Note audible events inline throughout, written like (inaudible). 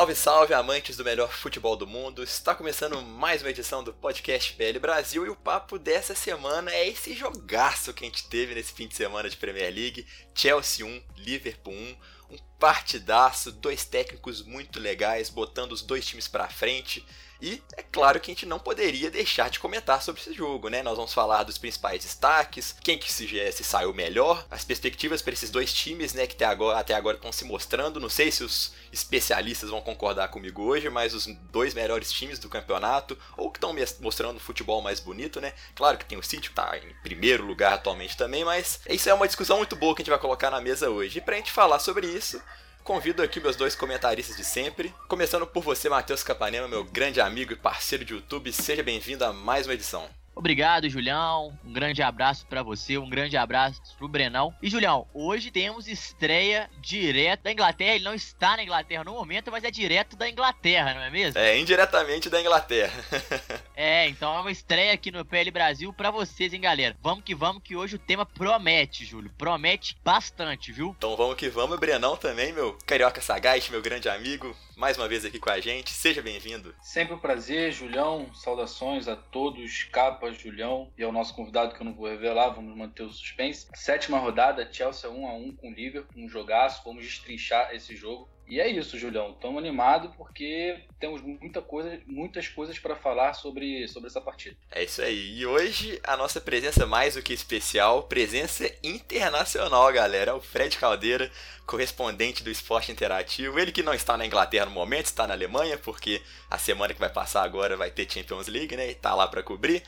Salve, salve, amantes do melhor futebol do mundo! Está começando mais uma edição do podcast PL Brasil e o papo dessa semana é esse jogaço que a gente teve nesse fim de semana de Premier League: Chelsea 1, Liverpool 1. Um partidaço, dois técnicos muito legais, botando os dois times pra frente. E é claro que a gente não poderia deixar de comentar sobre esse jogo, né? Nós vamos falar dos principais destaques, quem que se, se saiu melhor, as perspectivas para esses dois times, né? Que até agora, até agora estão se mostrando. Não sei se os especialistas vão concordar comigo hoje, mas os dois melhores times do campeonato, ou que estão mostrando o futebol mais bonito, né? Claro que tem o City que tá em primeiro lugar atualmente também, mas isso é uma discussão muito boa que a gente vai colocar na mesa hoje. E pra gente falar sobre isso, Convido aqui meus dois comentaristas de sempre. Começando por você, Matheus Capanema, meu grande amigo e parceiro de YouTube. Seja bem-vindo a mais uma edição. Obrigado, Julião. Um grande abraço para você, um grande abraço pro Brenão. E Julião, hoje temos estreia direto da Inglaterra. Ele não está na Inglaterra no momento, mas é direto da Inglaterra, não é mesmo? É, indiretamente da Inglaterra. (laughs) é, então é uma estreia aqui no PL Brasil para vocês, hein, galera. Vamos que vamos, que hoje o tema promete, Júlio. Promete bastante, viu? Então vamos que vamos, Brenão também, meu carioca sagaz, meu grande amigo mais uma vez aqui com a gente. Seja bem-vindo. Sempre um prazer, Julião. Saudações a todos, Julião e ao nosso convidado que eu não vou revelar, vamos manter o suspense. Sétima rodada, Chelsea 1 a 1 com o Liverpool, um jogaço, vamos destrinchar esse jogo. E é isso, Julião. Estamos animados porque temos muita coisa, muitas coisas para falar sobre, sobre essa partida. É isso aí. E hoje a nossa presença mais do que especial, presença internacional, galera. O Fred Caldeira, correspondente do Esporte Interativo. Ele que não está na Inglaterra no momento, está na Alemanha, porque a semana que vai passar agora vai ter Champions League, né? E tá lá para cobrir.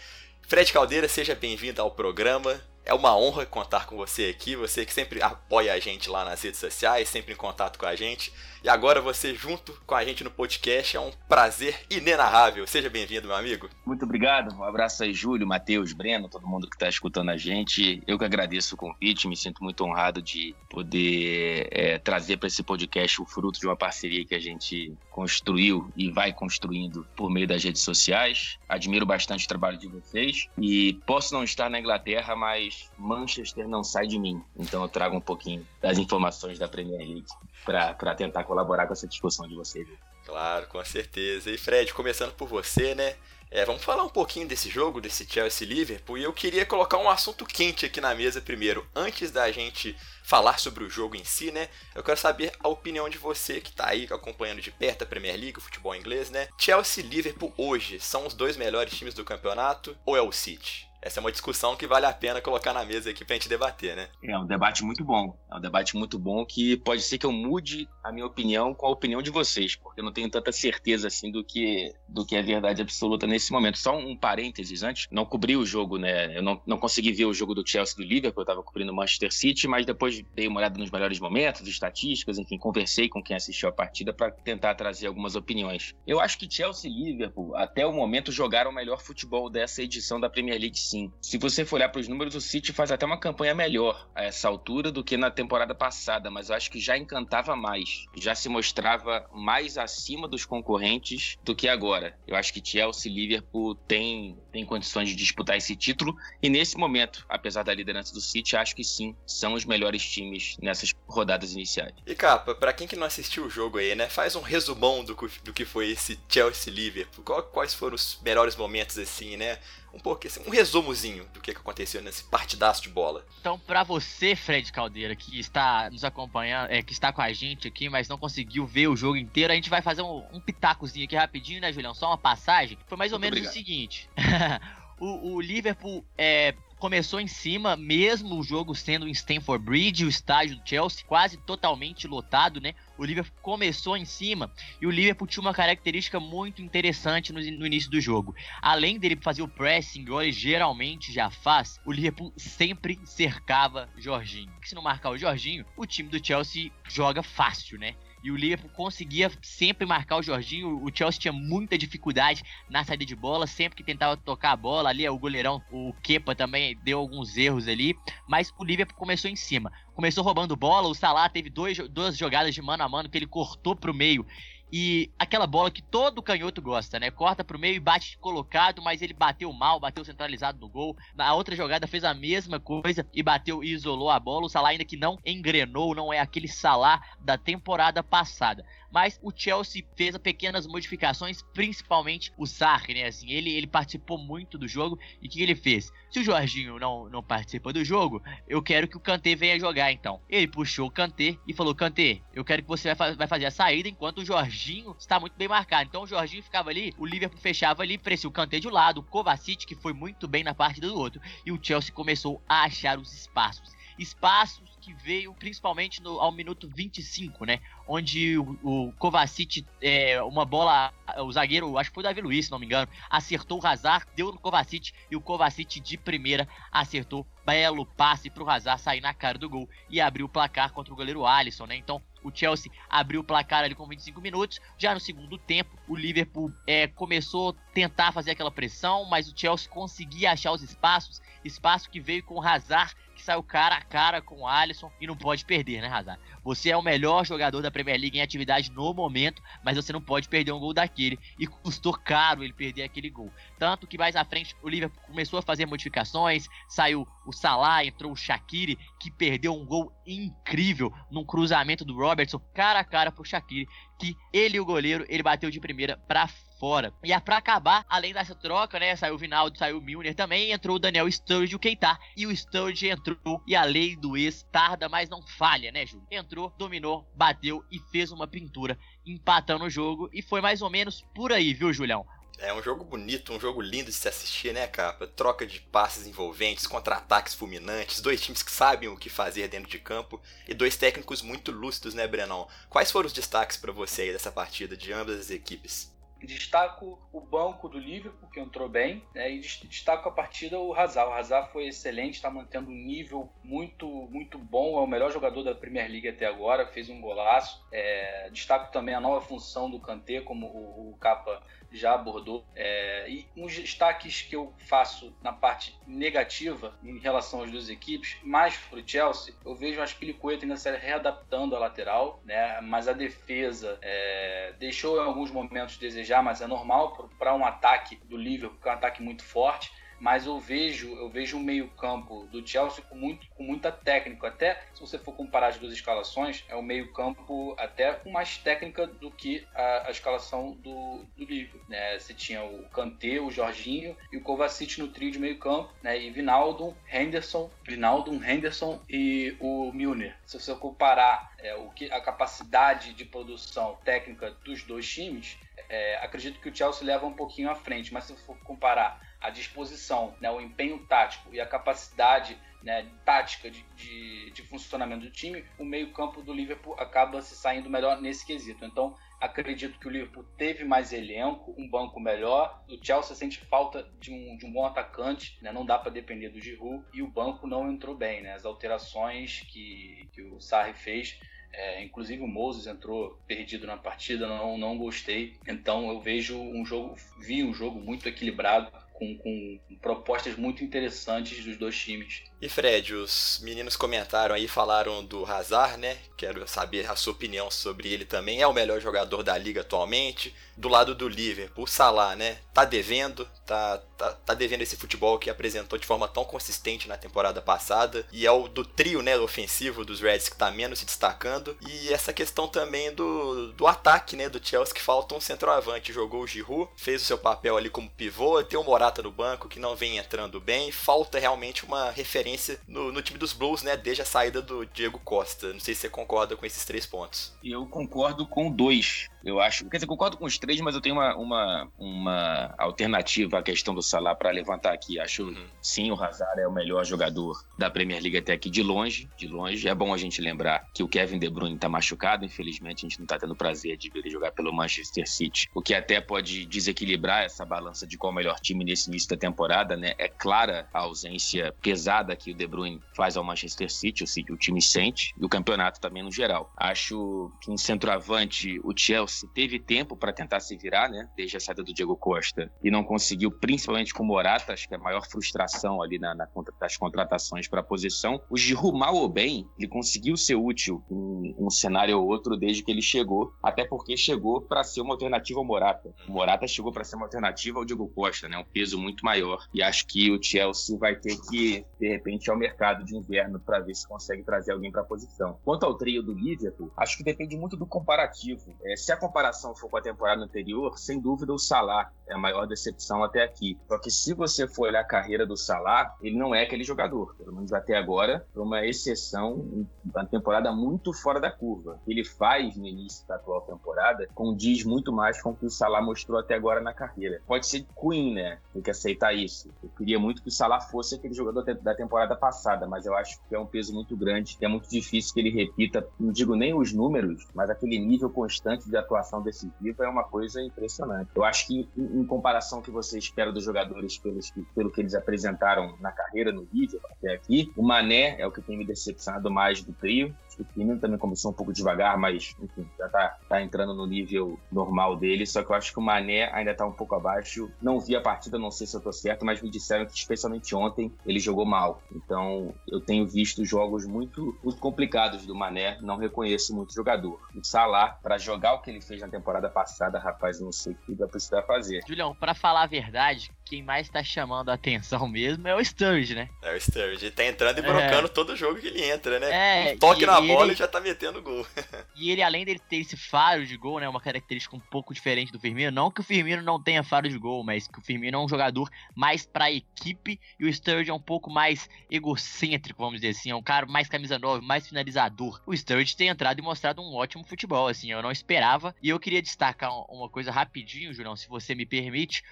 Fred Caldeira, seja bem-vindo ao programa. É uma honra contar com você aqui, você que sempre apoia a gente lá nas redes sociais, sempre em contato com a gente. E agora você junto com a gente no podcast é um prazer inenarrável. Seja bem-vindo, meu amigo. Muito obrigado. Um abraço aí, Júlio, Matheus, Breno, todo mundo que está escutando a gente. Eu que agradeço o convite, me sinto muito honrado de poder é, trazer para esse podcast o fruto de uma parceria que a gente construiu e vai construindo por meio das redes sociais. Admiro bastante o trabalho de vocês e posso não estar na Inglaterra, mas Manchester não sai de mim. Então eu trago um pouquinho das informações da Premier League para tentar colaborar com essa discussão de vocês. Claro, com certeza. E Fred, começando por você, né? É, vamos falar um pouquinho desse jogo, desse Chelsea Liverpool, e eu queria colocar um assunto quente aqui na mesa primeiro, antes da gente falar sobre o jogo em si, né? Eu quero saber a opinião de você que tá aí acompanhando de perto a Premier League, o futebol inglês, né? Chelsea e Liverpool hoje são os dois melhores times do campeonato ou é o City? Essa é uma discussão que vale a pena colocar na mesa aqui pra gente debater, né? É um debate muito bom. É um debate muito bom que pode ser que eu mude a minha opinião com a opinião de vocês, porque eu não tenho tanta certeza assim do que, do que é verdade absoluta nesse momento. Só um parênteses antes, não cobri o jogo, né? Eu não, não consegui ver o jogo do Chelsea do Liverpool, eu tava cobrindo o Manchester City, mas depois dei uma olhada nos melhores momentos, estatísticas, enfim, conversei com quem assistiu a partida para tentar trazer algumas opiniões. Eu acho que Chelsea e Liverpool, até o momento, jogaram o melhor futebol dessa edição da Premier League sim. Se você for olhar para os números, o City faz até uma campanha melhor a essa altura do que na temporada passada, mas eu acho que já encantava mais, já se mostrava mais acima dos concorrentes do que agora. Eu acho que Chelsea e Liverpool têm, têm condições de disputar esse título e nesse momento, apesar da liderança do City, acho que sim, são os melhores times nessas rodadas iniciais. E capa, para quem que não assistiu o jogo aí, né, faz um resumão do, do que foi esse Chelsea Liverpool. Quais foram os melhores momentos assim, né? Um pouco assim, um resumozinho do que aconteceu nesse partidaço de bola. Então, para você, Fred Caldeira, que está nos acompanhando, é, que está com a gente aqui, mas não conseguiu ver o jogo inteiro, a gente vai fazer um, um pitacozinho aqui rapidinho, né, Julião? Só uma passagem. Foi mais ou Muito menos obrigado. o seguinte. (laughs) o, o, Liverpool é, começou em cima, mesmo o jogo sendo em Stamford Bridge, o estádio do Chelsea quase totalmente lotado, né? O Liverpool começou em cima e o Liverpool tinha uma característica muito interessante no, no início do jogo. Além dele fazer o pressing, igual ele geralmente já faz, o Liverpool sempre cercava Jorginho. Se não marcar o Jorginho, o time do Chelsea joga fácil, né? E o Liverpool conseguia sempre marcar o Jorginho. O Chelsea tinha muita dificuldade na saída de bola, sempre que tentava tocar a bola ali, o goleirão, o Kepa também deu alguns erros ali, mas o Liverpool começou em cima. Começou roubando bola, o Salah teve dois, duas jogadas de mano a mano que ele cortou pro meio e aquela bola que todo canhoto gosta, né? Corta pro meio e bate colocado, mas ele bateu mal, bateu centralizado no gol. Na outra jogada fez a mesma coisa e bateu e isolou a bola. O Salah ainda que não engrenou, não é aquele Salah da temporada passada mas o Chelsea fez pequenas modificações, principalmente o Sarri, né? Assim, ele, ele participou muito do jogo e o que ele fez? Se o Jorginho não, não participa do jogo, eu quero que o Kanté venha jogar então. Ele puxou o Kanté e falou: Kanté, eu quero que você vai, vai fazer a saída enquanto o Jorginho está muito bem marcado. Então o Jorginho ficava ali, o Liverpool fechava ali, parecia o Kanté de um lado, o Kovacic que foi muito bem na parte do outro e o Chelsea começou a achar os espaços espaços que veio principalmente no, ao minuto 25, né? Onde o, o Kovacic, é, uma bola, o zagueiro, acho que foi o Davi Luiz, se não me engano, acertou o Hazard, deu no Kovacic e o Kovacic de primeira acertou belo passe pro Hazard sair na cara do gol e abriu o placar contra o goleiro Alisson, né? Então o Chelsea abriu o placar ali com 25 minutos. Já no segundo tempo, o Liverpool é, começou a tentar fazer aquela pressão, mas o Chelsea conseguia achar os espaços, espaço que veio com o Hazard que saiu cara a cara com o Alisson e não pode perder, né, Hazard? Você é o melhor jogador da Premier League em atividade no momento, mas você não pode perder um gol daquele. E custou caro ele perder aquele gol. Tanto que mais à frente o Liverpool começou a fazer modificações, saiu o Salah, entrou o Shaqiri, que perdeu um gol incrível num cruzamento do Robertson, cara a cara pro Shaqiri, que ele o goleiro, ele bateu de primeira pra fora. E para acabar, além dessa troca, né, saiu o Vinaldo, saiu o Milner também, entrou o Daniel Sturridge e o Keita. E o Sturridge entrou e a lei do ex tarda, mas não falha, né, Júlio? Entrou, dominou, bateu e fez uma pintura, empatando o jogo. E foi mais ou menos por aí, viu, Julião? É um jogo bonito, um jogo lindo de se assistir, né, capa? Troca de passes envolventes, contra-ataques fulminantes, dois times que sabem o que fazer dentro de campo e dois técnicos muito lúcidos, né, Brenão? Quais foram os destaques para você aí dessa partida de ambas as equipes? Destaco o banco do Liverpool, que entrou bem, né, e destaco a partida o Hazard. O Hazard foi excelente, está mantendo um nível muito, muito bom, é o melhor jogador da Premier League até agora, fez um golaço. É, destaco também a nova função do Kanté, como o, o Capa já abordou. É, e uns destaques que eu faço na parte negativa em relação às duas equipes, mais para o Chelsea, eu vejo o Aspilicueta ainda se readaptando à lateral, né? mas a defesa é, deixou em alguns momentos desejar, mas é normal para um ataque do Liverpool, que é um ataque muito forte mas eu vejo eu vejo um meio campo do Chelsea com, muito, com muita técnica. Até se você for comparar as duas escalações, é um meio campo até com mais técnica do que a, a escalação do, do Liverpool. Né? Você tinha o Kanté, o Jorginho e o Kovacic no trio de meio campo, né? e Vinaldo, Henderson, Vinaldo, Henderson e o Milner. Se você comparar é, o que, a capacidade de produção técnica dos dois times, é, acredito que o Chelsea leva um pouquinho à frente, mas se for comparar a disposição, né, o empenho tático e a capacidade né, tática de, de, de, funcionamento do time, o meio-campo do Liverpool acaba se saindo melhor nesse quesito. Então, acredito que o Liverpool teve mais elenco, um banco melhor. O Chelsea sente falta de um, de um bom atacante, né, não dá para depender do Giroud, e o banco não entrou bem. Né, as alterações que, que o Sarri fez é, inclusive o Moses entrou perdido na partida, não, não gostei. Então eu vejo um jogo, vi um jogo muito equilibrado, com, com, propostas muito interessantes dos dois times. E Fred, os meninos comentaram aí, falaram do Hazard, né? Quero saber a sua opinião sobre ele também. É o melhor jogador da liga atualmente. Do lado do Liverpool, Salah, né? Tá devendo, tá, tá, tá devendo esse futebol que apresentou de forma tão consistente na temporada passada. E é o do trio, né, ofensivo dos Reds que tá menos se destacando. E essa questão também do, do ataque, né, do Chelsea, que falta um centroavante. Jogou o Giroud, fez o seu papel ali como pivô, tem o Morata no banco que não vem entrando bem. Falta realmente uma referência no, no time dos Blues, né, desde a saída do Diego Costa. Não sei se você concorda com esses três pontos. Eu concordo com dois Eu acho, quer dizer, concordo com os três, mas eu tenho uma, uma, uma alternativa à questão do Salah para levantar aqui. Acho uhum. sim, o Hazard é o melhor jogador da Premier League até aqui de longe, de longe. É bom a gente lembrar que o Kevin De Bruyne está machucado, infelizmente a gente não está tendo prazer de ver ele jogar pelo Manchester City, o que até pode desequilibrar essa balança de qual é o melhor time nesse início da temporada, né? É clara a ausência pesada que o De Bruyne faz ao Manchester City, o, City, o time sente, e o campeonato também no geral. Acho que em centroavante o Chelsea teve tempo para tentar se virar, né? Desde a saída do Diego Costa e não conseguiu, principalmente com o Morata, acho que é a maior frustração ali na, na das contratações para a posição. O Giroud, mal ou bem, ele conseguiu ser útil em um cenário ou outro desde que ele chegou, até porque chegou para ser uma alternativa ao Morata. O Morata chegou para ser uma alternativa ao Diego Costa, né? Um peso muito maior. E acho que o Chelsea vai ter que, de repente, ir ao mercado de inverno para ver se consegue trazer alguém para a posição. Quanto ao trio do Liverpool, acho que depende muito do comparativo. É, se a comparação for com a temporada anterior, sem dúvida o Salah é a maior decepção até aqui. Só que se você for olhar a carreira do Salah, ele não é aquele jogador. Pelo menos até agora, foi uma exceção, uma temporada muito fora da curva. Ele faz no início da atual temporada condiz muito mais com o que o Salah mostrou até agora na carreira. Pode ser Queen, né? Tem que aceitar isso. Eu queria muito que o Salah fosse aquele jogador da temporada passada, mas eu acho que é um peso muito grande, é muito difícil que ele repita, não digo nem os números, mas aquele nível constante de atuação decisiva é uma coisa impressionante. Eu acho que, em, em comparação que você espera dos jogadores pelos, pelo que eles apresentaram na carreira, no vídeo até aqui, o Mané é o que tem me decepcionado mais do trio. O Firmino também começou um pouco devagar, mas enfim, já tá, tá entrando no nível normal dele. Só que eu acho que o Mané ainda tá um pouco abaixo. Não vi a partida, não sei se eu tô certo, mas me disseram que especialmente ontem ele jogou mal. Então eu tenho visto jogos muito, muito complicados do Mané, não reconheço muito jogador. O Salah, para jogar o que ele fez na temporada passada, rapaz, não sei o que vai precisar fazer. Julião, para falar a verdade, quem mais tá chamando a atenção mesmo é o Sturridge, né? É o Sturridge, ele tá entrando e brocando é. todo jogo que ele entra, né? É, um toque na bola ele... e já tá metendo gol. (laughs) e ele, além dele ter esse faro de gol, né? Uma característica um pouco diferente do Firmino. Não que o Firmino não tenha faro de gol, mas que o Firmino é um jogador mais pra equipe e o Sturridge é um pouco mais egocêntrico, vamos dizer assim. É um cara mais camisa nova, mais finalizador. O Sturridge tem entrado e mostrado um ótimo futebol, assim. Eu não esperava. E eu queria destacar uma coisa rapidinho, Julião, se você me permite.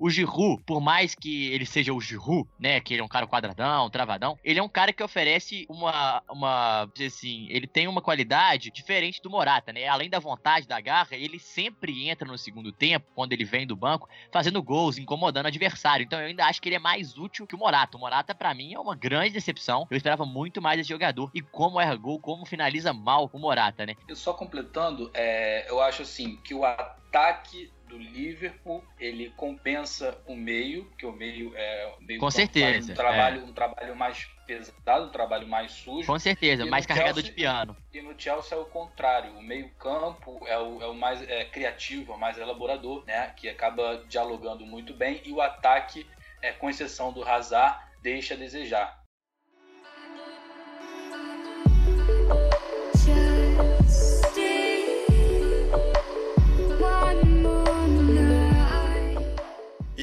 O Giroud, por mais que ele seja o Giroud, né, que ele é um cara quadradão, travadão, ele é um cara que oferece uma, uma, assim, ele tem uma qualidade diferente do Morata, né? Além da vontade, da garra, ele sempre entra no segundo tempo, quando ele vem do banco, fazendo gols, incomodando o adversário. Então eu ainda acho que ele é mais útil que o Morata. O Morata, para mim, é uma grande decepção. Eu esperava muito mais desse jogador. E como erra gol, como finaliza mal o Morata, né? Eu só completando, é, eu acho assim, que o ataque do Liverpool, ele compensa o meio, que o meio é meio Com certeza. Um trabalho, é. um trabalho mais pesado, um trabalho mais sujo. Com certeza, mais carregado Chelsea, de piano. E no Chelsea é o contrário. O meio-campo é o, é o mais é, criativo, é o mais elaborador, né? Que acaba dialogando muito bem. E o ataque, é, com exceção do Hazard, deixa a desejar.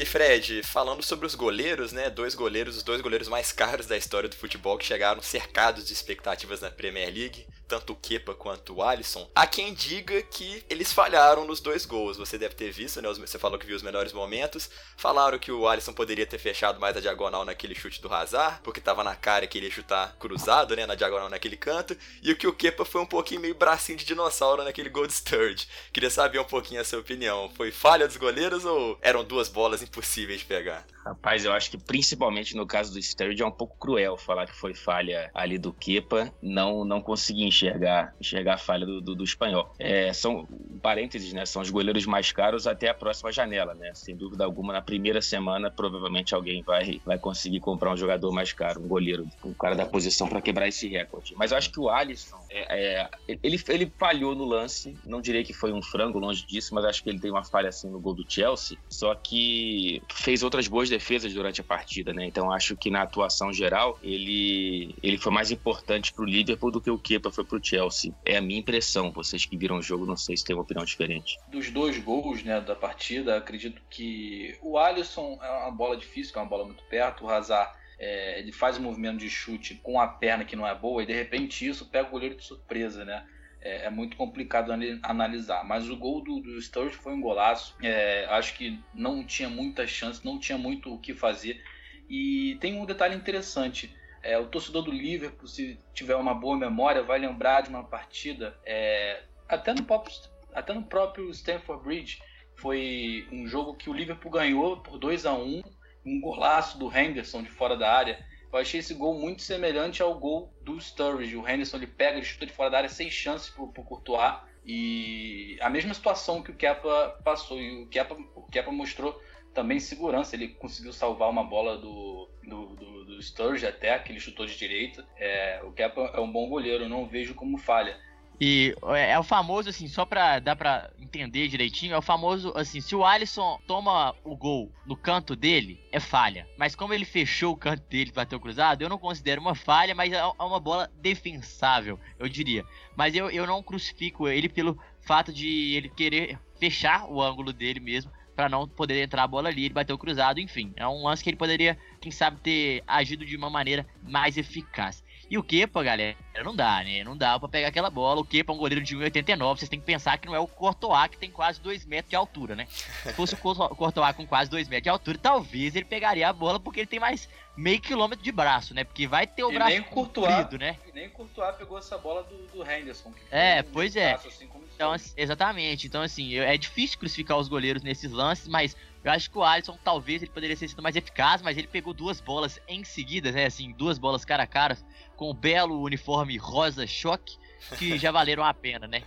Fred, falando sobre os goleiros, né? Dois goleiros, os dois goleiros mais caros da história do futebol que chegaram cercados de expectativas na Premier League tanto o Kepa quanto o Alisson, há quem diga que eles falharam nos dois gols. Você deve ter visto, né? Você falou que viu os melhores momentos. Falaram que o Alisson poderia ter fechado mais a diagonal naquele chute do Hazard, porque tava na cara que ele ia chutar cruzado, né? Na diagonal naquele canto. E o que o Kepa foi um pouquinho meio bracinho de dinossauro naquele gol de Sturge. Queria saber um pouquinho a sua opinião. Foi falha dos goleiros ou eram duas bolas impossíveis de pegar? Rapaz, eu acho que principalmente no caso do Sturge é um pouco cruel falar que foi falha ali do Kepa. Não, não consegui enxergar, enxergar a falha do, do, do espanhol. É, são, parênteses, né? São os goleiros mais caros até a próxima janela, né? Sem dúvida alguma, na primeira semana, provavelmente alguém vai, vai conseguir comprar um jogador mais caro, um goleiro, um cara da posição para quebrar esse recorde. Mas eu acho que o Alisson, é, é, ele, ele falhou no lance, não direi que foi um frango, longe disso, mas acho que ele tem uma falha assim no gol do Chelsea, só que fez outras boas defesas durante a partida, né? Então acho que na atuação geral, ele, ele foi mais importante pro Liverpool do que o Kepa foi pro Chelsea. É a minha impressão. Vocês que viram o jogo, não sei se tem uma opinião diferente. Dos dois gols né, da partida, acredito que o Alisson é uma bola difícil, é uma bola muito perto. O Hazard é, ele faz um movimento de chute com a perna que não é boa e de repente isso pega o goleiro de surpresa, né? É, é muito complicado analisar. Mas o gol do, do foi um golaço. É, acho que não tinha muita chance, não tinha muito o que fazer. E tem um detalhe interessante. É, o torcedor do Liverpool, se tiver uma boa memória, vai lembrar de uma partida, é, até, no próprio, até no próprio Stamford Bridge, foi um jogo que o Liverpool ganhou por 2 a 1 um golaço do Henderson de fora da área. Eu achei esse gol muito semelhante ao gol do Sturridge. O Henderson ele pega, ele chuta de fora da área sem chances pro, pro Courtois. E a mesma situação que o Kepa passou. E o Kepa, o Kepa mostrou também segurança. Ele conseguiu salvar uma bola do, do, do, do Sturridge até, que ele chutou de direita. É, o Kepa é um bom goleiro, não vejo como falha. E é, é o famoso, assim, só pra dar pra entender direitinho, é o famoso, assim, se o Alisson toma o gol no canto dele, é falha. Mas como ele fechou o canto dele e bateu cruzado, eu não considero uma falha, mas é, é uma bola defensável, eu diria. Mas eu, eu não crucifico ele pelo fato de ele querer fechar o ângulo dele mesmo para não poder entrar a bola ali, ele bateu cruzado, enfim. É um lance que ele poderia, quem sabe, ter agido de uma maneira mais eficaz. E o Kepa, galera, não dá, né? Não dá pra pegar aquela bola. O Kepa é um goleiro de 1,89. Vocês têm que pensar que não é o Courtois, que tem quase 2 metros de altura, né? Se fosse o Courtois com quase 2 metros de altura, talvez ele pegaria a bola, porque ele tem mais meio quilômetro de braço, né? Porque vai ter o e braço nem Courtois, comprido, né? E nem o Courtois pegou essa bola do, do Henderson. é, pois é. Braço, assim, então, assim, exatamente. Então, assim, é difícil crucificar os goleiros nesses lances, mas eu acho que o Alisson talvez ele poderia ter sido mais eficaz, mas ele pegou duas bolas em seguida, né? Assim, duas bolas cara a cara, com o belo uniforme rosa choque, que (laughs) já valeram a pena, né?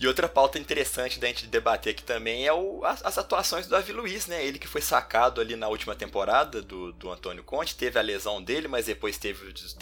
E outra pauta interessante da gente debater aqui também é o, as, as, atuações do Davi Luiz, né? Ele que foi sacado ali na última temporada do, do Antônio Conte, teve a lesão dele, mas depois teve os,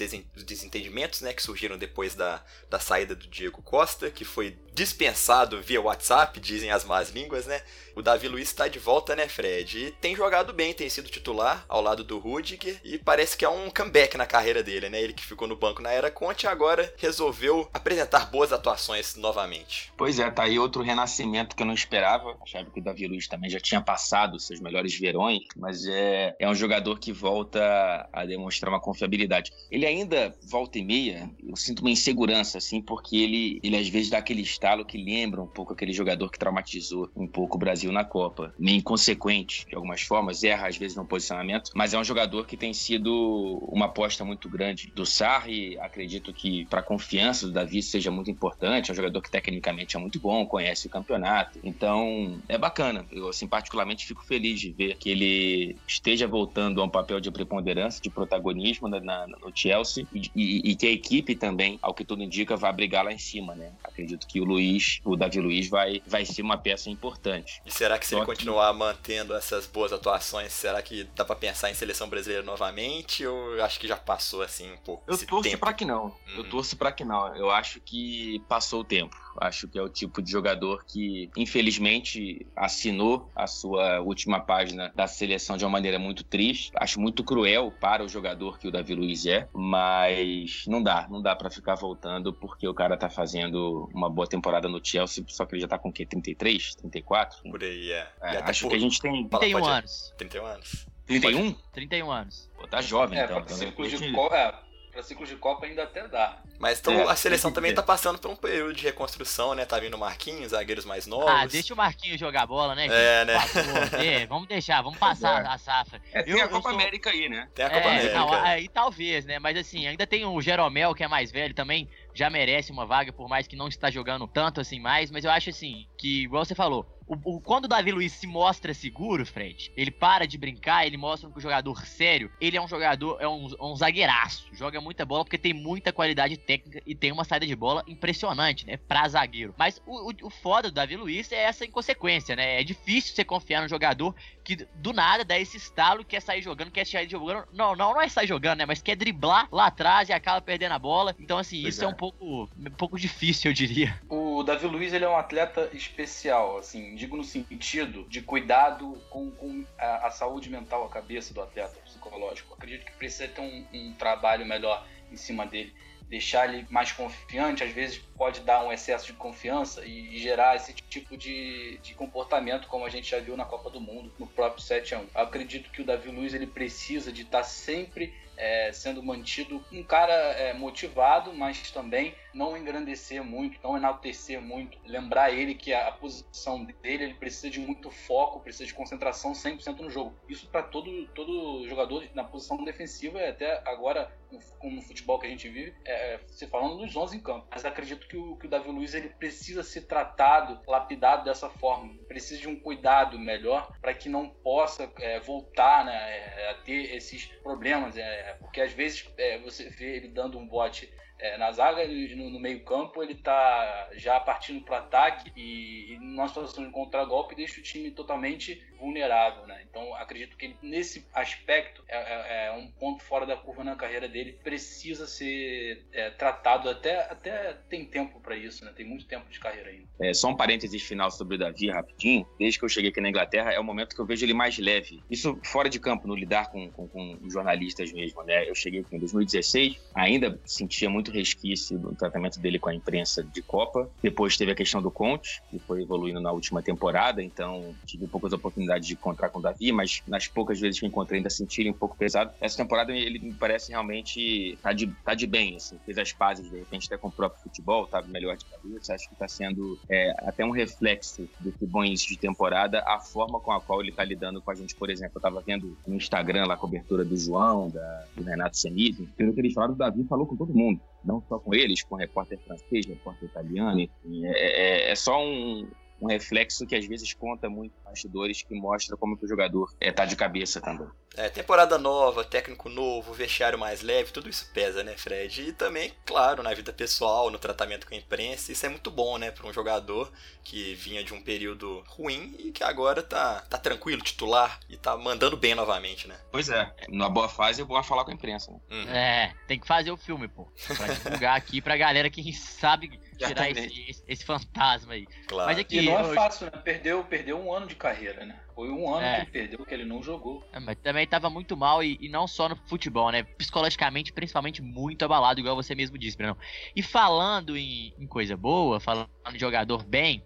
desentendimentos, né? Que surgiram depois da, da saída do Diego Costa, que foi dispensado via WhatsApp, dizem as más línguas, né? O Davi Luiz está de volta, né, Fred? E tem jogado bem, tem sido titular ao lado do Rudiger e parece que é um comeback na carreira dele, né? Ele que ficou no banco na era Conte agora resolveu apresentar boas atuações novamente. Pois é, tá aí outro renascimento que eu não esperava. Achava que o Davi Luiz também já tinha passado seus melhores verões, mas é, é um jogador que volta a demonstrar uma confiabilidade. Ele ainda volta e meia, eu sinto uma insegurança, assim, porque ele, ele às vezes dá aquele estalo que lembra um pouco aquele jogador que traumatizou um pouco o Brasil na Copa. Meio inconsequente, de algumas formas, erra às vezes no posicionamento, mas é um jogador que tem sido uma aposta muito grande do Sarri. Acredito que para a confiança do Davi seja muito importante. É um jogador que tecnicamente é muito bom, conhece o campeonato. Então, é bacana. Eu, assim, particularmente fico feliz de ver que ele esteja voltando a um papel de preponderância, de protagonismo na, na, no Chelsea e, e, e, que a equipe também, ao que tudo indica, vai brigar lá em cima, né? Acredito que o Luiz, o Davi Luiz, vai, vai ser uma peça importante. E será que se ele continuar mantendo essas boas atuações, será que dá para pensar em seleção brasileira novamente? Ou acho que já passou assim um pouco? Eu torço para que não. Uhum. Eu torço para que não. Eu acho que passou o tempo. Acho que é o tipo de jogador que, infelizmente, assinou a sua última página da seleção de uma maneira muito triste. Acho muito cruel para o jogador que o Davi Luiz é, mas não dá, não dá para ficar voltando porque o cara tá fazendo uma boa temporada no Chelsea, só que ele já tá com o quê? 33, 34? Por aí, é. é acho por... que a gente tem 31 anos. 31 anos. 31? 31 anos. Pô, tá jovem, é, então. Pra então de... é, para ciclos de Copa ainda até dá. Mas então, é, a seleção também está passando por um período de reconstrução, né? Tá vindo o Marquinhos, zagueiros mais novos. Ah, deixa o Marquinhos jogar bola, né? É, né? é, (laughs) vamos deixar, vamos passar é. a safra. É, tem eu, a Copa sou... América aí, né? Tem a Copa é, América. Não, aí talvez, né? Mas assim, ainda tem o Jeromel, que é mais velho também, já merece uma vaga, por mais que não está jogando tanto assim mais, mas eu acho assim, que, igual você falou, o, o, quando o Davi Luiz se mostra seguro, Fred, ele para de brincar, ele mostra que o jogador sério, ele é um jogador, é um, um zagueiraço, joga muita bola porque tem muita qualidade técnica e tem uma saída de bola impressionante, né, pra zagueiro. Mas o, o, o foda do Davi Luiz é essa inconsequência, né, é difícil você confiar no jogador que do nada dá esse estalo, quer sair jogando, quer sair jogando, não, não, não é sair jogando, né, mas quer driblar lá atrás e acaba perdendo a bola, então assim, pois isso é. é um pouco, um pouco difícil, eu diria. O Davi Luiz, ele é um atleta especial, assim, digo no sentido de cuidado com, com a, a, saúde mental, a cabeça do atleta psicológico. Acredito que precisa ter um, um trabalho melhor em cima dele deixar ele mais confiante, às vezes pode dar um excesso de confiança e, gerar esse tipo de, de comportamento, como a gente já viu na Copa do Mundo, no próprio 7 a 1 Eu acredito que o Davi Luiz ele precisa de estar sempre é, sendo mantido um cara é, motivado, mas também não engrandecer muito, não enaltecer muito. Lembrar ele que a, posição dele ele precisa de muito foco, precisa de concentração 100% no jogo. Isso para todo, todo jogador na posição defensiva e até agora no, no futebol que a gente vive, é, se falando dos 11 em campo. Mas acredito que o, que o Davi Luiz ele precisa ser tratado, lapidado dessa forma. Precisa de um cuidado melhor para que não possa é, voltar né, é, a ter esses problemas. É, porque às vezes é, você vê ele dando um bote é, na zaga, no, no meio-campo, ele tá já partindo para ataque e, e numa situação de contragolpe deixa o time totalmente vulnerável, né? Então acredito que nesse aspecto é, é, é, um ponto fora da curva na carreira dele, precisa ser é, tratado até até tem tempo para isso, né? Tem muito tempo de carreira ainda. É, só um parênteses final sobre o Davi rapidinho. Desde que eu cheguei aqui na Inglaterra é o momento que eu vejo ele mais leve. Isso fora de campo, no lidar com, com, com jornalistas mesmo, né? Eu cheguei aqui em 2016, ainda sentia muito resquício do tratamento dele com a imprensa de Copa. Depois teve a questão do Conte, que foi evoluindo na última temporada, então tive poucas oportunidades de encontrar com o Davi, mas nas poucas vezes que encontrei ainda senti ele um pouco pesado. Essa temporada ele me parece realmente tá de, tá de bem, assim, fez as pazes de repente até com o próprio futebol, tá melhor de cabeça. Acho que tá sendo é, até um reflexo desse bom início de temporada, a forma com a qual ele tá lidando com a gente. Por exemplo, eu tava vendo no Instagram lá a cobertura do João, da, do Renato Senise, pelo que eles falaram, o Davi falou com todo mundo não só com eles, com repórter francês, repórter italiano, enfim, é, é, é só um, um reflexo que às vezes conta muito bastidores que mostra como que o jogador é, tá de cabeça também. É, temporada nova, técnico novo, vestiário mais leve, tudo isso pesa, né, Fred? E também, claro, na vida pessoal, no tratamento com a imprensa, isso é muito bom, né, para um jogador que vinha de um período ruim e que agora tá, tá tranquilo, titular e tá mandando bem novamente, né? Pois é, na boa fase é bom falar com a imprensa, né? Uhum. É, tem que fazer o filme, pô, pra divulgar aqui pra galera que sabe tirar esse, esse, esse, fantasma aí. Claro. Mas aqui, é e não é fácil, né? Perdeu, perdeu um ano de carreira, né? Foi um ano é. que ele perdeu, que ele não jogou. É, mas também tava muito mal, e, e, não só no futebol, né? Psicologicamente, principalmente, muito abalado, igual você mesmo disse, Bruno. E falando em, em coisa boa, falando de jogador bem,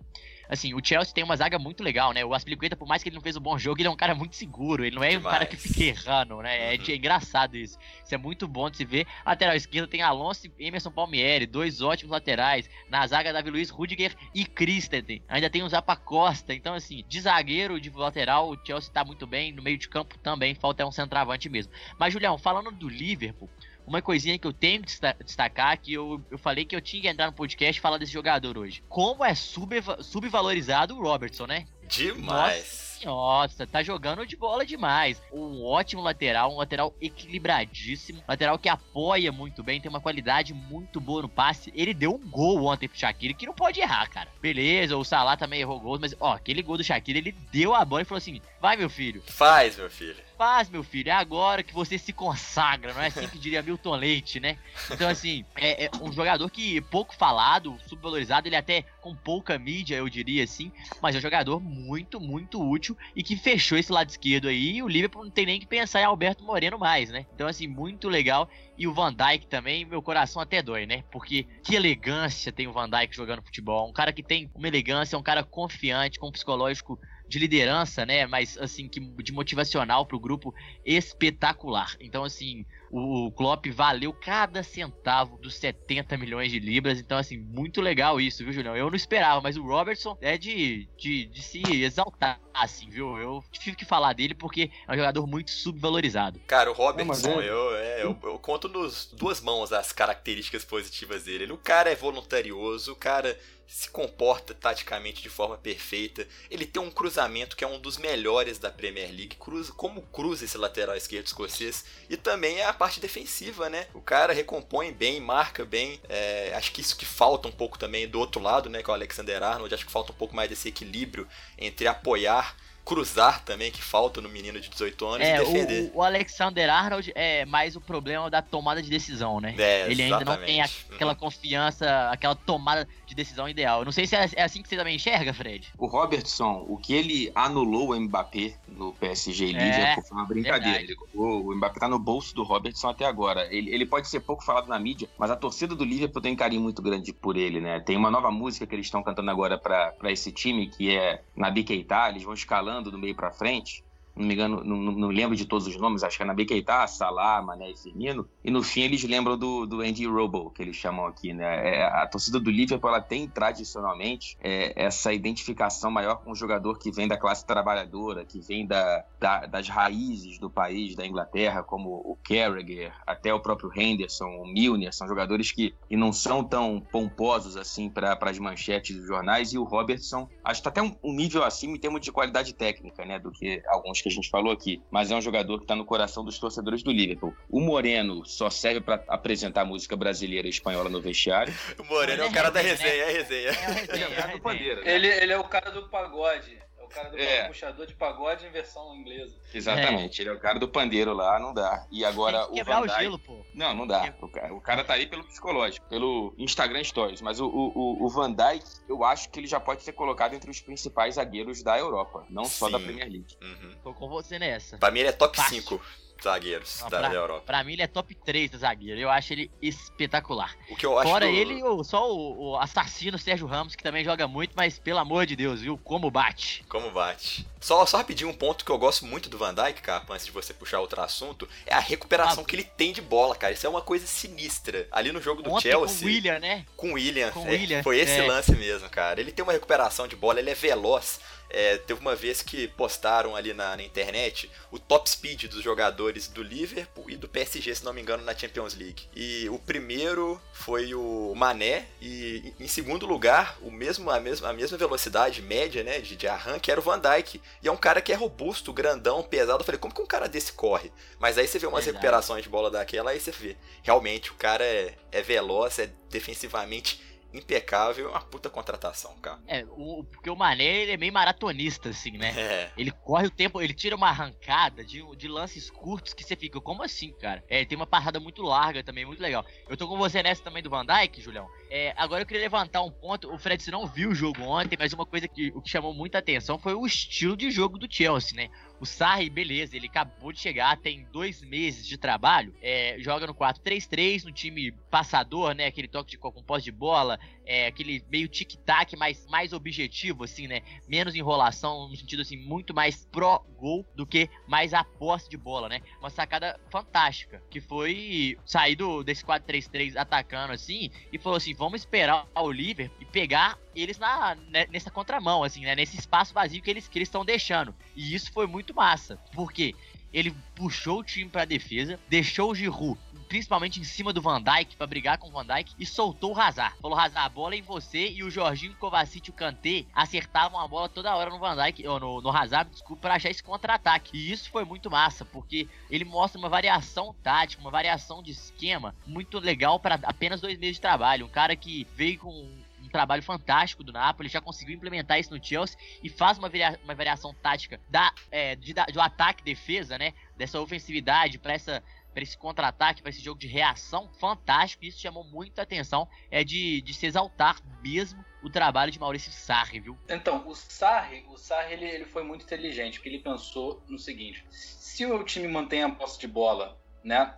assim, o Chelsea tem uma zaga muito legal, né? O Aspilicueta, por mais que ele não fez um bom jogo, ele é um cara muito seguro. Ele não é Demais. um cara que fica errando, né? É, uhum. é, engraçado isso. Isso é muito bom de se ver. Lateral esquerdo tem Alonso e Emerson Palmieri, dois ótimos laterais. Na zaga, Davi Luiz, Rudiger e Christensen. Ainda tem o Zapa Costa. Então, assim, de zagueiro, de lateral, o Chelsea tá muito bem. No meio de campo também, falta um centroavante mesmo. Mas, Julião, falando do Liverpool, uma coisinha que eu tenho que destacar, que eu, eu falei que eu tinha que entrar no podcast e falar desse jogador hoje. Como é sub, subvalorizado o Robertson, né? Demais. Nossa, tá jogando de bola demais. Um ótimo lateral, um lateral equilibradíssimo, lateral que apoia muito bem, tem uma qualidade muito boa no passe. Ele deu um gol ontem pro Shaqiri que não pode errar, cara. Beleza, o Salah também errou gols, mas ó, aquele gol do Shaqiri, ele deu a bola e falou assim: "Vai, meu filho". Faz, meu filho. Faz, meu filho, é agora que você se consagra, não é assim que diria Milton Leite, né? Então, assim, é, é um jogador que pouco falado, subvalorizado, ele até com pouca mídia, eu diria assim, mas é um jogador muito, muito útil e que fechou esse lado esquerdo aí. E o Liverpool não tem nem que pensar em Alberto Moreno mais, né? Então, assim, muito legal. E o Van Dijk também, meu coração até dói, né? Porque que elegância tem o Van Dijk jogando futebol. Um cara que tem uma elegância, um cara confiante, com um psicológico de liderança, né? Mas assim, que de motivacional pro grupo espetacular. Então, assim, o Klopp valeu cada centavo dos 70 milhões de libras. Então, assim, muito legal isso, viu, Julião? Eu não esperava, mas o Robertson é de, de, de se exaltar, assim, viu? Eu tive que falar dele porque é um jogador muito subvalorizado. Cara, o Robertson, não, é... eu, é, eu, eu, conto nos duas mãos as características positivas dele. O cara é voluntarioso, o cara se comporta taticamente de forma perfeita. Ele tem um cruzamento que é um dos melhores da Premier League. Cruza, como cruza esse lateral esquerdo escocês. E também é a parte defensiva, né? O cara recompõe bem, marca bem. É, acho que isso que falta um pouco também do outro lado, né? Com o Alexander Arnold. Acho que falta um pouco mais desse equilíbrio entre apoiar cruzar também, que falta no menino de 18 anos, É, e defender. o, o Alexander Arnold é mais o problema da tomada de decisão, né? É, Ele ainda não tem aquela confiança, aquela tomada de decisão ideal. Eu não sei se é, é assim que você também enxerga, Fred. O Robertson, o que ele anulou o Mbappé no PSG e É, Liverpool foi uma brincadeira. Ele- o, o Mbappé tá no bolso do Robertson até agora. Ele, ele pode ser pouco falado na mídia, mas a torcida do Liverpool tem um carinho muito grande por ele, né? Tem uma nova música que eles estão cantando agora pra pra esse time, que é Nabi Keita, eles vão escalando do meio pra frente. Não me engano, não, não- lembro de todos os nomes, acho que é Nabi Keita, Salah, Mané e Firmino. E no fim eles lembram do, do Andy Robo, que eles chamam aqui, né? É, a torcida do Liverpool, ela tem tradicionalmente é, essa identificação maior com um jogador que vem da classe trabalhadora, que vem da, da- das raízes do país, da Inglaterra, como o Carragher, até o próprio Henderson, o Milner, são jogadores que, que não são tão pomposos assim para as manchetes dos jornais, e o Robertson, acho que está até um, um nível acima em termos de qualidade técnica, né, do que alguns que a gente falou aqui, mas é um jogador que está no coração dos torcedores do Liverpool. O Moreno só serve para apresentar música brasileira e espanhola no vestiário. O Moreno é o é cara da resenha, é resenha. É, a resenha, é a É do resenha. Bandeira, né? Ele, ele é o cara do pagode. É o cara do É. puxador de pagode em versão inglesa. Exatamente, ele é o cara do pandeiro lá, não dá. E agora Tem que o Van o Dijk- gelo, pô. Não, não dá. O cara, o cara tá aí pelo psicológico, pelo Instagram Stories. Mas o, o, o- o Van Dijk, eu acho que ele já pode ser colocado entre os principais zagueiros da Europa, não só da Sim. Premier League. Uhum. Tô com você nessa. Pra mim ele é top Fácil. 5 zagueiros Não, da, da Europa. Pra mim, ele é top 3 da zagueira. Eu acho ele espetacular. O que eu acho Fora do- ele, só o, o assassino Sérgio Ramos, que também joga muito, mas pelo amor de Deus, viu? Como bate. Como bate. Só, só rapidinho, um ponto que eu gosto muito do Van Dijk, Capa, antes de você puxar outro assunto, é a recuperação Ah. que ele tem de bola, cara. Isso é uma coisa sinistra. Ali no jogo do Chelsea. com o William, né? Com o William. Com é, William, foi esse é. lance mesmo, cara. Ele tem uma recuperação de bola, ele é veloz. É, teve uma vez que postaram ali na, na internet o top speed dos jogadores do Liverpool e do PSG, se não me engano, na Champions League. E o primeiro foi o Mané, e em segundo lugar, o mesmo, a, mesma, a mesma velocidade média né, de, de arranque era o Van Dijk. E é um cara que é robusto, grandão, pesado. Eu falei, como que um cara desse corre? Mas aí você vê umas Verdade. recuperações de bola daquela, aí você vê. Realmente, o cara é, é veloz, é defensivamente impecável, uma puta contratação, cara. É, o, porque o Mané, ele é meio maratonista, assim, né? É. Ele corre o tempo, ele tira uma arrancada de, de lances curtos que você fica, como assim, cara? É, tem uma parada muito larga também, muito legal. Eu tô com você nessa também do Van Dijk, Julião. É, agora eu queria levantar um ponto. O Fred você não viu o jogo ontem, mas uma coisa que, o que chamou muita atenção foi o estilo de jogo do Chelsea, né? O Sarri, beleza, ele acabou de chegar, tem dois meses de trabalho, é, joga no 4-3-3, no time passador, né? Aquele toque de, com posse de bola, é, aquele meio tic-tac, mas mais objetivo, assim, né? Menos enrolação, no sentido assim, muito mais pró-gol do que mais a posse de bola, né? Uma sacada fantástica, que foi sair do, desse 4-3-3 atacando assim, e falou assim: vamos esperar o Liverpool e pegar eles na, né, nessa contramão, assim, né? Nesse espaço vazio que eles que eles estão deixando. E isso foi muito massa, porque ele puxou o time pra defesa, deixou o Giroud principalmente em cima do Van Dijk pra brigar com o Van Dijk e soltou o Hazard. Falou Hazard, a bola é em você e o Jorginho, o Kovacic e o Kanté acertavam a bola toda hora no Van Dijk, ou no, no Hazard, desculpa, pra achar esse contra-ataque. E isso foi muito massa, porque ele mostra uma variação tática, uma variação de esquema muito legal para apenas dois meses de trabalho. Um cara que veio com trabalho fantástico do Napoli, já conseguiu implementar isso no Chelsea e faz uma, varia uma variação tática da, é, de, da, do ataque e defesa, né? Dessa ofensividade para essa para esse contra-ataque, para esse jogo de reação fantástico. Isso chamou muita atenção, é de, de se exaltar mesmo o trabalho de Maurício Sarri, viu? Então, o Sarri, o Sarri ele, ele foi muito inteligente, porque ele pensou no seguinte: se o time mantém a posse de bola, né?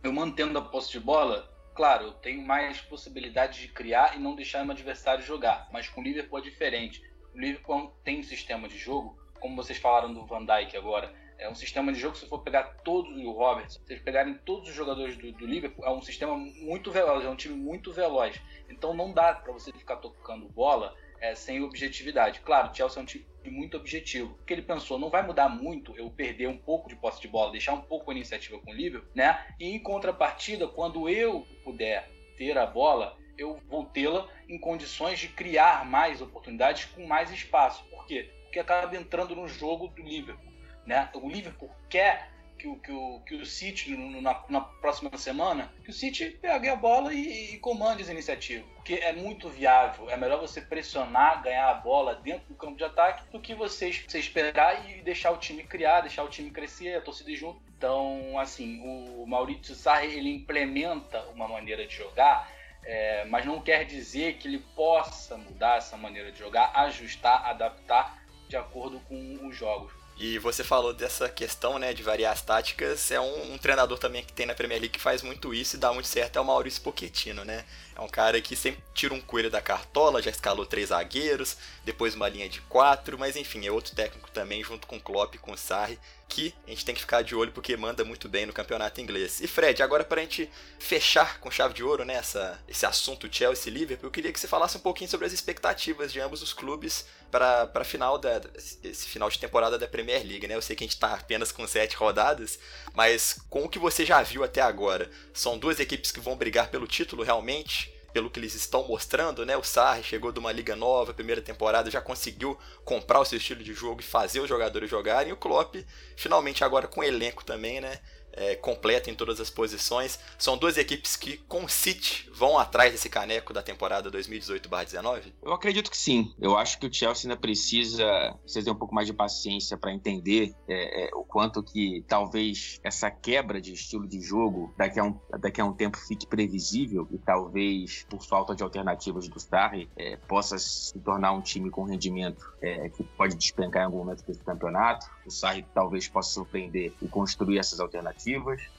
Eu mantendo a posse de bola, claro, eu tenho mais possibilidade de criar e não deixar meu adversário jogar. Mas com o Liverpool é diferente. O Liverpool tem um sistema de jogo, como vocês falaram do Van Dijk agora. É um sistema de jogo, se for pegar todos, o Roberts, se vocês pegarem todos os jogadores do, do, Liverpool, é um sistema muito veloz, é um time muito veloz. Então não dá para você ficar tocando bola é, sem objetividade. Claro, o Chelsea é um time muito objetivo. O que ele pensou, não vai mudar muito eu perder um pouco de posse de bola, deixar um pouco a iniciativa com o Liverpool, né? E em contrapartida, quando eu puder ter a bola, eu vou tê-la em condições de criar mais oportunidades com mais espaço. Por quê? Porque acaba entrando no jogo do Liverpool. Né? O Liverpool quer que, o, que, o, que o City, no, na, na, próxima semana, que o City pegue a bola e, e comande essa iniciativa. Porque é muito viável. É melhor você pressionar, ganhar a bola dentro do campo de ataque, do que você, você esperar e deixar o time criar, deixar o time crescer, a torcida junto. Então, assim, o Maurício Sarri, ele implementa uma maneira de jogar é, mas não quer dizer que ele possa mudar essa maneira de jogar, ajustar, adaptar de acordo com os jogos. E você falou dessa questão, né, de variar as táticas. É um, um, treinador também que tem na Premier League que faz muito isso e dá muito certo, é o Maurício Pochettino, né? É um cara que sempre tira um coelho da cartola, já escalou três zagueiros, depois uma linha de quatro, mas enfim, é outro técnico também, junto com Klopp e com Sarri, que a gente tem que ficar de olho porque manda muito bem no campeonato inglês. E Fred, agora para a gente fechar com chave de ouro né, esse assunto Chelsea e Liverpool, eu queria que você falasse um pouquinho sobre as expectativas de ambos os clubes para a final da esse final de temporada da Premier League, né? Eu sei que a gente está apenas com sete rodadas, mas com o que você já viu até agora, são duas equipes que vão brigar pelo título realmente? Pelo que eles estão mostrando, né? O Sarri chegou de uma liga nova, primeira temporada, já conseguiu comprar o seu estilo de jogo e fazer os jogadores jogarem. E o Klopp, finalmente agora com elenco também, né? É, completa em todas as posições. São duas equipes que, com o City, vão atrás desse caneco da temporada 2018-19? Eu acredito que sim. Eu acho que o Chelsea ainda precisa, precisa ter um pouco mais de paciência para entender é, é, o quanto que talvez essa quebra de estilo de jogo daqui a um, daqui a um tempo fique previsível e talvez, por falta de alternativas do Sarri, é, possa se tornar um time com rendimento é, que pode despencar em algum momento desse campeonato. O Sarri talvez possa surpreender e construir essas alternativas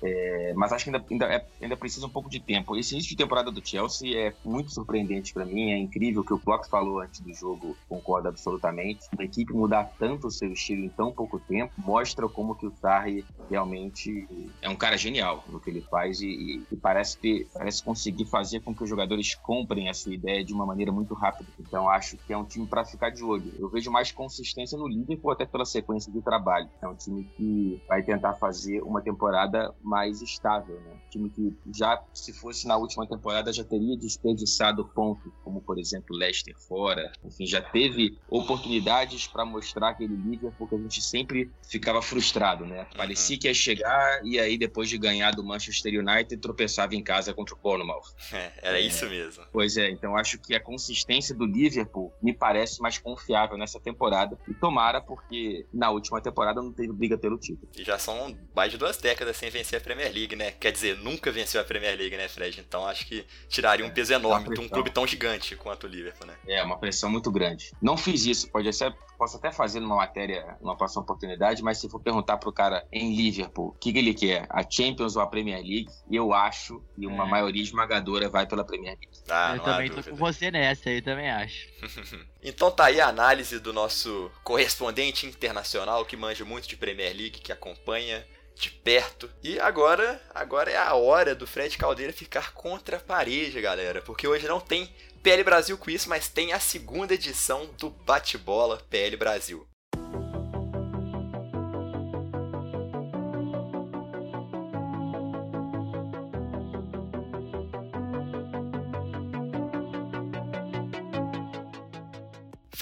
é, mas acho que ainda, ainda, é, ainda, precisa um pouco de tempo. Esse início de temporada do Chelsea é muito surpreendente para mim, é incrível o que o Klopp falou antes do jogo, concordo absolutamente. A equipe mudar tanto o seu estilo em tão pouco tempo mostra como que o Sarri realmente é um cara genial no que ele faz e, e parece, ter, parece conseguir fazer com que os jogadores comprem essa ideia de uma maneira muito rápida. Então acho que é um time para ficar de olho. Eu vejo mais consistência no Liverpool até pela sequência de trabalho. É um time que vai tentar fazer uma temporada temporada mais estável, né? Time que já, se fosse na última temporada, já teria desperdiçado pontos, como por exemplo Leicester fora. Enfim, já teve oportunidades para mostrar aquele Liverpool que a gente sempre ficava frustrado, né? Uhum. Parecia que ia chegar e aí depois de ganhar do Manchester United tropeçava em casa contra o Bournemouth. (laughs) É, era é, isso mesmo. Pois é, então acho que a consistência do Liverpool me parece mais confiável nessa temporada e tomara porque na última temporada não teve briga pelo título. E já são mais de duas décadas sem vencer a Premier League, né? Quer dizer, nunca venceu a Premier League, né, Fred? Então acho que tiraria um peso enorme de um clube tão gigante quanto o Liverpool, né? É, uma pressão muito grande. Não fiz isso, pode ser, posso até fazer numa matéria, numa próxima oportunidade, mas se for perguntar pro cara em Liverpool o que, que, ele quer, a Champions ou a Premier League, eu acho que uma é. maioria esmagadora vai pela Premier League. Ah, eu também tô com você nessa aí, também acho. (laughs) então tá aí a análise do nosso correspondente internacional que manja muito de Premier League, que acompanha de perto. E agora, agora é a hora do Fred Caldeira ficar contra a parede, galera, porque hoje não tem PL Brasil Quiz, mas tem a segunda edição do Bate-Bola PL Brasil.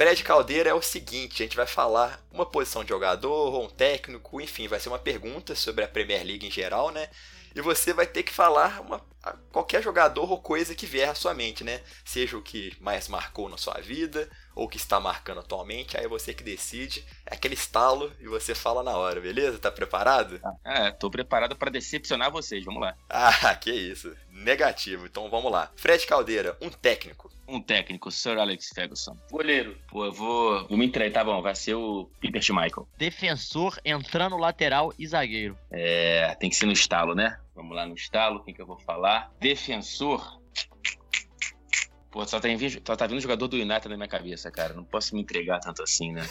Fred Caldeira é o seguinte: a gente vai falar uma posição de jogador, ou um técnico, enfim, vai ser uma pergunta sobre a Premier League em geral, né? E você vai ter que falar uma, qualquer jogador ou coisa que vier à sua mente, né? Seja o que mais marcou na sua vida, ou que está marcando atualmente, aí é você que decide. É aquele estalo e você fala na hora, beleza? Tá preparado? É, tô preparado para decepcionar vocês, vamos lá. Ah, (laughs) que isso. Negativo, então vamos lá. Fred Caldeira, um técnico. Um técnico, Sir Alex Ferguson. Goleiro. Pô, eu vou, vou me entregar, tá bom, vai ser o Peter Schmeichel. Defensor entrando lateral e zagueiro. É, tem que ser no estalo, né? Vamos lá no estalo, quem que eu vou falar? Defensor. Pô, só tá, vindo, só tá vindo jogador do United na minha cabeça, cara. Não posso me entregar tanto assim, né?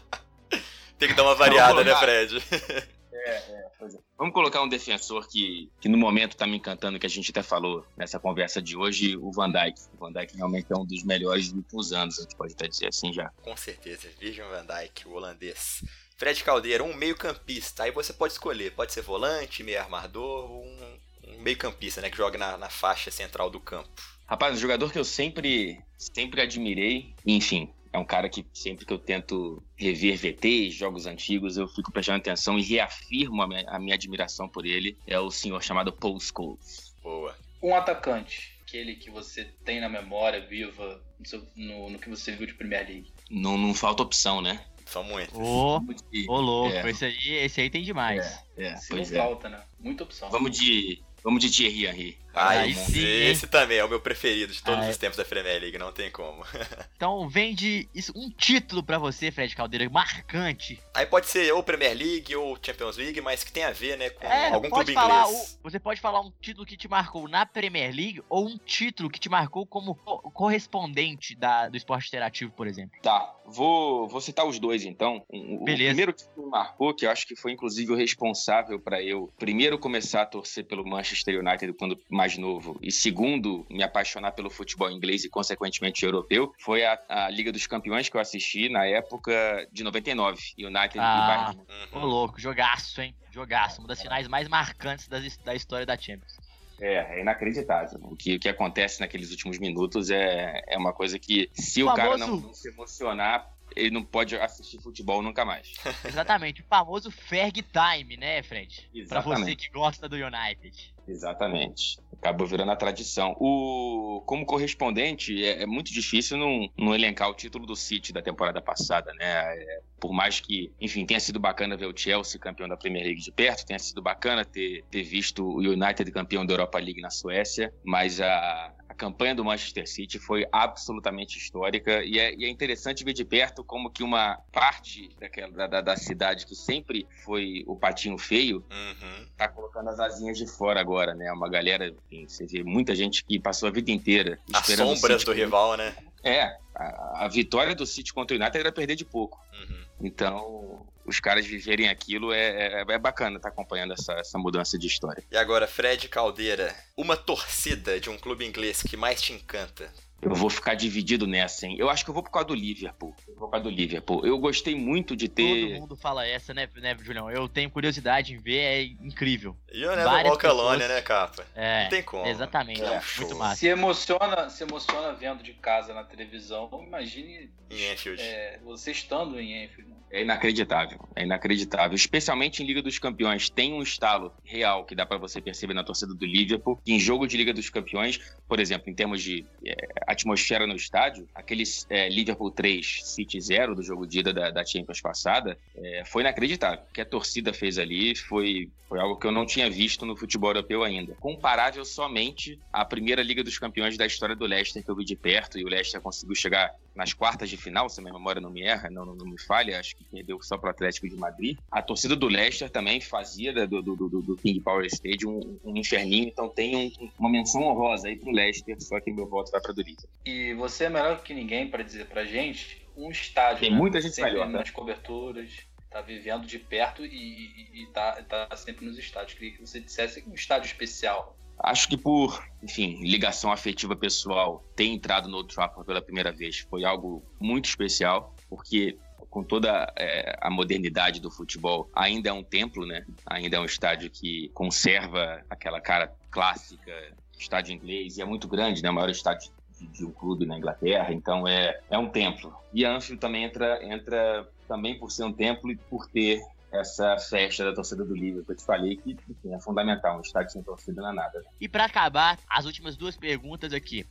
(laughs) tem que dar uma variada, né, Fred? (laughs) É, é, é. Vamos colocar um defensor que, que no momento tá me encantando, que a gente até falou nessa conversa de hoje, o Van Dijk. O Van Dijk realmente é um dos melhores dos últimos anos, a gente pode até dizer assim já. Com certeza, Virgil Van Dijk, o holandês. Fred Caldeira, um meio-campista. Aí você pode escolher, pode ser volante, meio armador, um, um meio-campista, né, que joga na, na faixa central do campo. Rapaz, um jogador que eu sempre, sempre admirei, enfim, é um cara que sempre que eu tento rever VTs, jogos antigos, eu fico prestando atenção e reafirmo a minha, a minha admiração por ele. É o senhor chamado Paul Scholes. Boa. Um atacante, aquele que você tem na memória viva no, seu- no- no que você viu de Premier League. Não, não falta opção, né? São muitos. Ô, de, ô louco, É. esse aí, esse aí tem demais. é, Se não é. falta, né? Muita opção. Vamos de, vamos de Thierry Henry. Aí, sim, esse também é o meu preferido de todos Aí. os tempos da Premier League, não tem como. (laughs) Então vende isso, um título pra você, Fred Caldeira, marcante. Aí pode ser ou Premier League ou Champions League, mas que tem a ver, né, com É, algum clube falar, inglês. o- você pode falar um título que te marcou na Premier League ou um título que te marcou como co- correspondente da, do esporte interativo, por exemplo. Tá, vou, vou citar os dois então. O, o Beleza. primeiro que me marcou, que eu acho que foi inclusive o responsável para eu primeiro começar a torcer pelo Manchester United quando mais novo e segundo me apaixonar pelo futebol inglês e consequentemente europeu, foi a, a Liga dos Campeões que eu assisti na época de 99, United Ah. e Bayern. Ô louco, jogaço, hein? Jogaço, uma das finais mais marcantes das- da história da Champions. É, é inacreditável. O que, o que acontece naqueles últimos minutos é, é uma coisa que, se o, O cara não, não se emocionar, ele não pode assistir futebol nunca mais. (laughs) Exatamente, o famoso Ferg Time, né, Fred? Pra você Exatamente. que gosta do United. Exatamente. Acabou virando a tradição. O, como correspondente, é, é muito difícil não, não elencar o título do City da temporada passada, né? É, por mais que, enfim, tenha sido bacana ver o Chelsea campeão da Premier League de perto, tenha sido bacana ter, ter visto o United campeão da Europa League na Suécia, mas a, campanha do Manchester City foi absolutamente histórica e é, e é interessante ver de perto como que uma parte daquela, da, da- da cidade que sempre foi o patinho feio Uhum. tá colocando as asinhas de fora agora, né? Uma galera, enfim, você vê muita gente que passou a vida inteira As sombras do rival, né? É, a, a vitória do City contra o United era perder de pouco. Uhum. Então, os caras viverem aquilo é, é, é bacana estar acompanhando essa, essa mudança de história. E agora, Fred Caldeira, uma torcida de um clube inglês que mais te encanta? Eu vou ficar dividido nessa, hein? Eu acho que eu vou por causa do Liverpool. Eu vou por causa do Liverpool. Eu gostei muito de Todo ter. mundo fala essa, né, né, Julião? Eu tenho curiosidade em ver, é incrível. E o Never Walk Alone, né, capa? É, Não tem como. exatamente. É muito show. massa. Se emociona, se emociona vendo de casa na televisão, imagine Em Anfield. é, você estando em Enfield. né? É inacreditável, é inacreditável. Especialmente em Liga dos Campeões, tem um estalo real que dá pra você perceber na torcida do Liverpool. Em jogo de Liga dos Campeões, por exemplo, em termos de é, atmosfera no estádio, aquele é, Liverpool 3, City 0 do jogo de ida da, da Champions passada, é, foi inacreditável. O que a torcida fez ali foi, foi algo que eu não tinha visto no futebol europeu ainda. Comparável somente à primeira Liga dos Campeões da história do Leicester, que eu vi de perto, e o Leicester conseguiu chegar nas quartas de final, se a minha memória não me erra, não, não, não me falha, acho que perdeu só para o Atlético de Madrid. A torcida do Leicester também fazia do, do, do, do King Power Stadium um, um inferninho, então tem um- uma menção honrosa aí pro Leicester, só que meu voto vai para do Liverpool. E você é melhor que ninguém para dizer pra gente um estádio. Tem né? muita gente melhor, né? nas coberturas, tá vivendo de perto e, e, e tá, tá sempre nos estádios. Queria que você dissesse um estádio especial. Acho que por, enfim, ligação afetiva pessoal, ter entrado no Old Trafford pela primeira vez foi algo muito especial, porque com toda é, a modernidade do futebol, ainda é um templo, né? Ainda é um estádio que conserva aquela cara clássica, estádio inglês, e é muito grande, né? O maior estádio de, de um clube na Inglaterra, então é, é um templo. E Anfield também entra, entra também por ser um templo e por ter essa festa da torcida do Liverpool. Eu te falei que enfim, é fundamental, um estádio sem torcida não é nada. E pra acabar, as últimas duas perguntas aqui.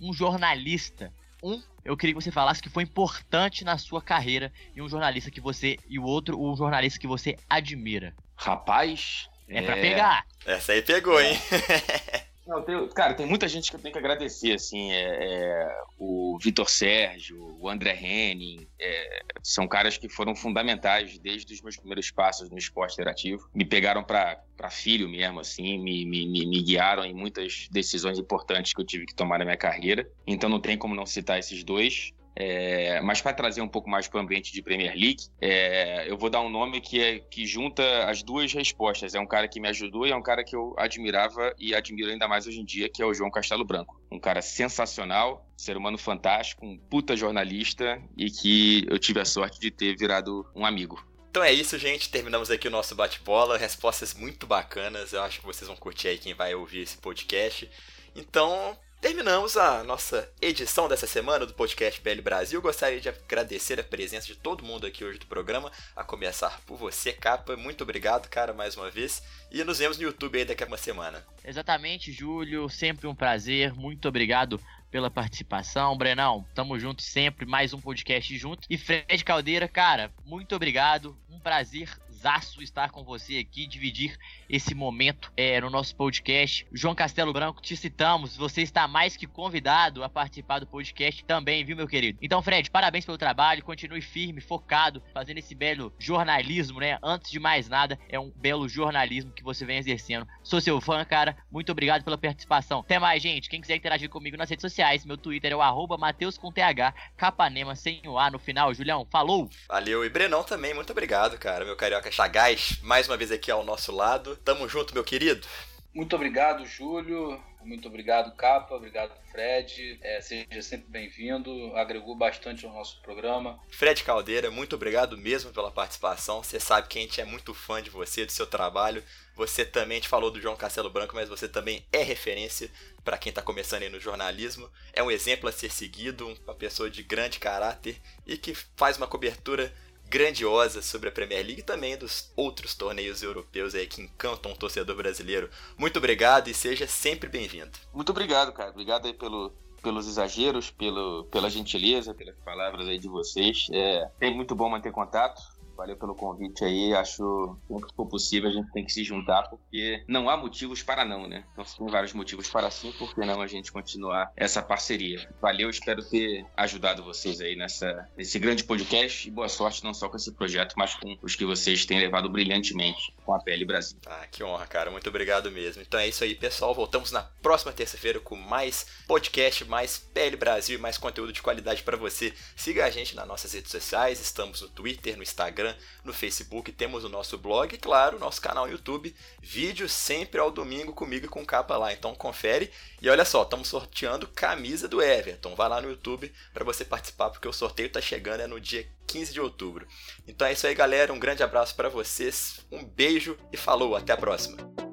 Um jornalista, um, eu queria que você falasse que foi importante na sua carreira e um jornalista que você e o outro, um jornalista que você admira. Rapaz. É, pra pegar. Essa aí pegou, hein? (laughs) Não, tem- cara, tem muita gente que eu tenho que agradecer, assim, é, é, o Vitor Sérgio, o André Henning, é, são caras que foram fundamentais desde os meus primeiros passos no esporte interativo. Me pegaram pra filho mesmo, assim, me, me, me guiaram em muitas decisões importantes que eu tive que tomar na minha carreira. Então não tem como não citar esses dois. É, mas para trazer um pouco mais para o ambiente de Premier League, é, eu vou dar um nome que, é, que junta as duas respostas. É um cara que me ajudou e é um cara que eu admirava e admiro ainda mais hoje em dia, que é o João Castelo Branco. Um cara sensacional, ser humano fantástico, um puta jornalista e que eu tive a sorte de ter virado um amigo. Então é isso, gente. Terminamos aqui o nosso bate-bola. Respostas muito bacanas. Eu acho que vocês vão curtir aí quem vai ouvir esse podcast. Então, Terminamos a nossa edição dessa semana do podcast PL Brasil. Gostaria de agradecer a presença de todo mundo aqui hoje do programa, a começar por você, Capa. Muito obrigado, cara, mais uma vez. E nos vemos no YouTube aí daqui a uma semana. Exatamente, Júlio. Sempre um prazer. Muito obrigado pela participação. Brenão, tamo junto sempre, mais um podcast junto. E Fred Caldeira, cara, muito obrigado. Um prazer prazerzaço estar com você aqui, dividir esse momento é, no nosso podcast. João Castelo Branco, te citamos, você está mais que convidado a participar do podcast também, viu, meu querido? Então, Fred, parabéns pelo trabalho, continue firme, focado, fazendo esse belo jornalismo, né? Antes de mais nada, é um belo jornalismo que você vem exercendo. Sou seu fã, cara, muito obrigado pela participação. Até mais, gente. Quem quiser interagir comigo nas redes sociais, meu Twitter é o arroba com TH, Capanema sem o A no final. Julião, falou! Valeu, e Brenão também, muito obrigado, cara, meu carioca Chagás, mais uma vez aqui ao nosso lado. Tamo junto, meu querido. Muito obrigado, Júlio. Muito obrigado, Capa. Obrigado, Fred. É, seja sempre bem-vindo. Agregou bastante ao nosso programa. Fred Caldeira, muito obrigado mesmo pela participação. Você sabe que a gente é muito fã de você, do seu trabalho. Você também, gente falou do João Castelo Branco, mas você também é referência para quem está começando aí no jornalismo. É um exemplo a ser seguido, uma pessoa de grande caráter e que faz uma cobertura grandiosa sobre a Premier League e também dos outros torneios europeus aí que encantam o torcedor brasileiro. Muito obrigado e seja sempre bem-vindo. Muito obrigado, cara. Obrigado aí pelo, pelos exageros, pelo, pela gentileza, pelas palavras aí de vocês. É, é muito bom manter contato. Valeu pelo convite aí. Acho que se for possível a gente tem que se juntar, porque não há motivos para não, né? Então, se tem vários motivos para sim, por que não a gente continuar essa parceria? Valeu, espero ter ajudado vocês aí nessa, nesse grande podcast e boa sorte não só com esse projeto, mas com os que vocês têm levado brilhantemente com a Pele Brasil. Ah, que honra, cara. Muito obrigado mesmo. Então é isso aí, pessoal. Voltamos na próxima terça-feira com mais podcast, mais PL Brasil e mais conteúdo de qualidade para você. Siga a gente nas nossas redes sociais. Estamos no Twitter, no Instagram Instagram, no Facebook, temos o nosso blog e, claro, o nosso canal no YouTube. Vídeo sempre ao domingo comigo e com capa lá. Então confere. E olha só, estamos sorteando camisa do Everton. Vai lá no YouTube para você participar, porque o sorteio está chegando é no dia 15 de outubro. Então é isso aí, galera. Um grande abraço para vocês, um beijo e falou, até a próxima.